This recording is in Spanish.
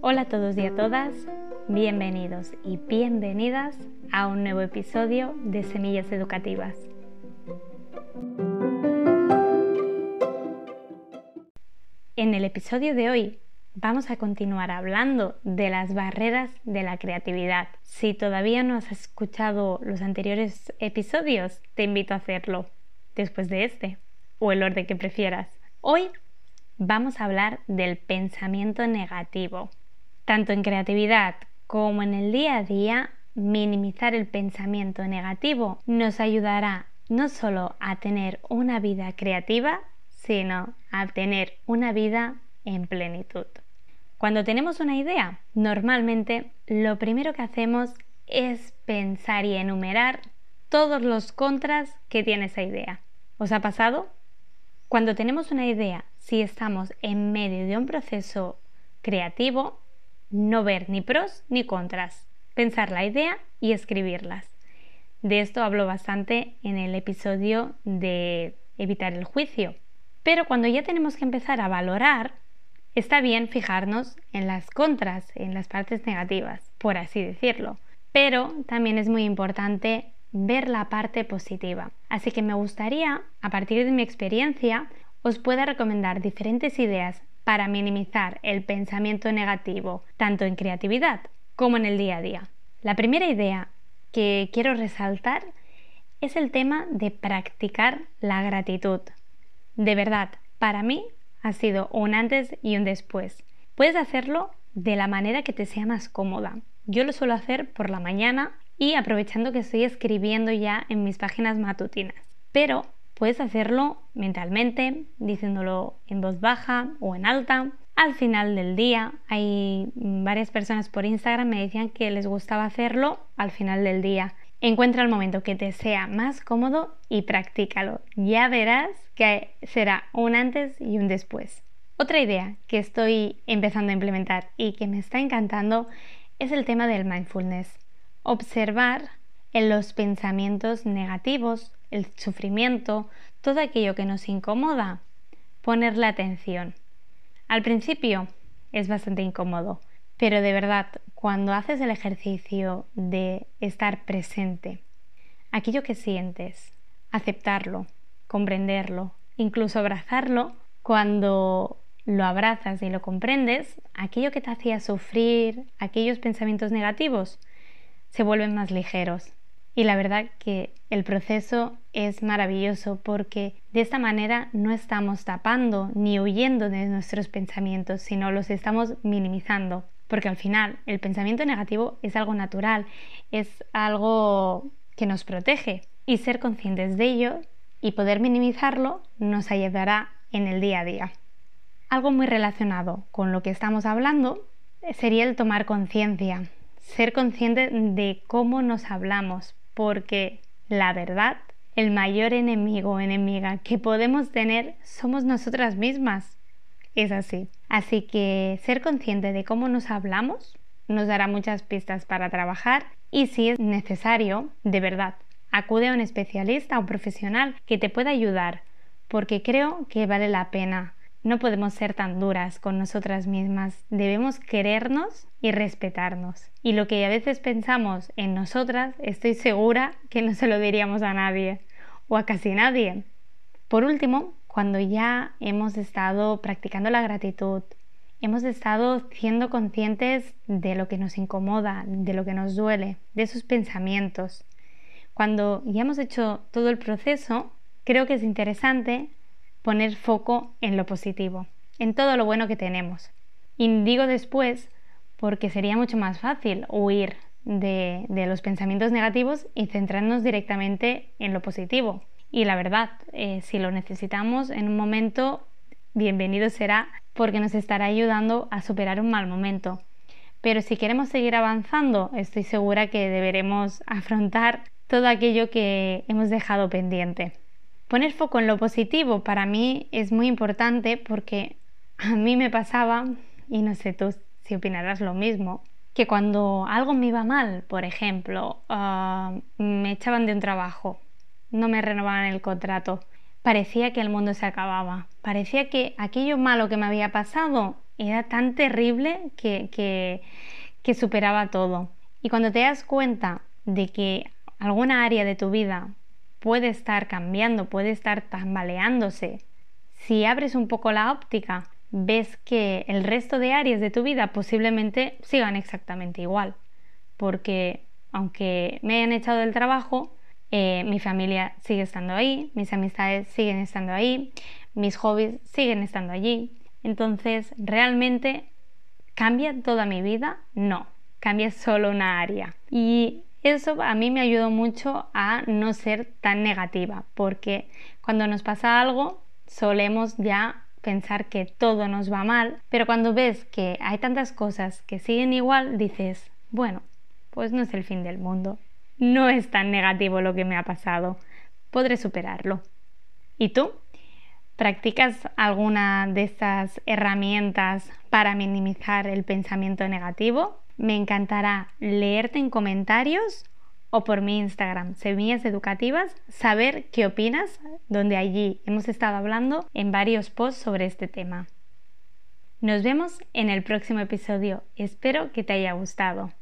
Hola a todos y a todas, bienvenidos y bienvenidas a un nuevo episodio de Semillas Educativas. En el episodio de hoy vamos a continuar hablando de las barreras de la creatividad. Si todavía no has escuchado los anteriores episodios, te invito a hacerlo después de este o el orden que prefieras. Hoy vamos a hablar del pensamiento negativo. Tanto en creatividad como en el día a día, minimizar el pensamiento negativo nos ayudará no solo a tener una vida creativa, sino a tener una vida en plenitud. Cuando tenemos una idea, normalmente lo primero que hacemos es pensar y enumerar todos los contras que tiene esa idea. ¿Os ha pasado? Cuando tenemos una idea, si estamos en medio de un proceso creativo, no ver ni pros ni contras, pensar la idea y escribirlas. De esto hablo bastante en el episodio de evitar el juicio. Pero cuando ya tenemos que empezar a valorar, está bien fijarnos en las contras, en las partes negativas, por así decirlo. Pero también es muy importante ver la parte positiva. Así que me gustaría, a partir de mi experiencia, os pueda recomendar diferentes ideas para minimizar el pensamiento negativo, tanto en creatividad como en el día a día. La primera idea que quiero resaltar es el tema de practicar la gratitud. De verdad, para mí ha sido un antes y un después. Puedes hacerlo de la manera que te sea más cómoda. Yo lo suelo hacer por la mañana y aprovechando que estoy escribiendo ya en mis páginas matutinas. Pero puedes hacerlo mentalmente, diciéndolo en voz baja o en alta. Al final del día, hay varias personas por Instagram me decían que les gustaba hacerlo al final del día. Encuentra el momento que te sea más cómodo y practícalo. Ya verás que será un antes y un después. Otra idea que estoy empezando a implementar y que me está encantando es el tema del mindfulness observar en los pensamientos negativos, el sufrimiento, todo aquello que nos incomoda, ponerle atención. Al principio es bastante incómodo, pero de verdad, cuando haces el ejercicio de estar presente, aquello que sientes, aceptarlo, comprenderlo, incluso abrazarlo, cuando lo abrazas y lo comprendes, aquello que te hacía sufrir, aquellos pensamientos negativos, se vuelven más ligeros. Y la verdad que el proceso es maravilloso porque de esta manera no estamos tapando ni huyendo de nuestros pensamientos, sino los estamos minimizando. Porque al final el pensamiento negativo es algo natural, es algo que nos protege y ser conscientes de ello y poder minimizarlo nos ayudará en el día a día. Algo muy relacionado con lo que estamos hablando sería el tomar conciencia ser consciente de cómo nos hablamos, porque la verdad, el mayor enemigo o enemiga que podemos tener somos nosotras mismas. Es así. Así que ser consciente de cómo nos hablamos nos dará muchas pistas para trabajar y si es necesario, de verdad, acude a un especialista o profesional que te pueda ayudar, porque creo que vale la pena no podemos ser tan duras con nosotras mismas, debemos querernos y respetarnos. Y lo que a veces pensamos en nosotras, estoy segura que no se lo diríamos a nadie o a casi nadie. Por último, cuando ya hemos estado practicando la gratitud, hemos estado siendo conscientes de lo que nos incomoda, de lo que nos duele, de esos pensamientos. Cuando ya hemos hecho todo el proceso, creo que es interesante poner foco en lo positivo, en todo lo bueno que tenemos. Y digo después porque sería mucho más fácil huir de, los pensamientos negativos y centrarnos directamente en lo positivo. Y la verdad, eh, si lo necesitamos en un momento, bienvenido será porque nos estará ayudando a superar un mal momento. Pero si queremos seguir avanzando, estoy segura que deberemos afrontar todo aquello que hemos dejado pendiente. Poner foco en lo positivo para mí es muy importante porque a mí me pasaba, y no sé tú si opinarás lo mismo, que cuando algo me iba mal, por ejemplo, ah, me echaban de un trabajo, no me renovaban el contrato, parecía que el mundo se acababa. parecía que aquello malo que me había pasado era tan terrible que, que, que superaba todo. Y cuando te das cuenta de que alguna área de tu vida puede estar cambiando, puede estar tambaleándose, si abres un poco la óptica, ves que el resto de áreas de tu vida posiblemente sigan exactamente igual. Porque aunque me hayan echado del trabajo, eh, mi familia sigue estando ahí, mis amistades siguen estando ahí, mis hobbies siguen estando allí. Entonces, ¿realmente cambia toda mi vida? No, cambia solo una área. Y eso a mí me ayudó mucho a no ser tan negativa, porque cuando nos pasa algo solemos ya pensar que todo nos va mal, pero cuando ves que hay tantas cosas que siguen igual, dices, bueno, pues no es el fin del mundo, no es tan negativo lo que me ha pasado, podré superarlo. ¿Y tú? ¿Practicas alguna de estas herramientas para minimizar el pensamiento negativo? Me encantará leerte en comentarios o por mi Instagram, Semillas Educativas, saber qué opinas, donde allí hemos estado hablando en varios posts sobre este tema. Nos vemos en el próximo episodio. Espero que te haya gustado.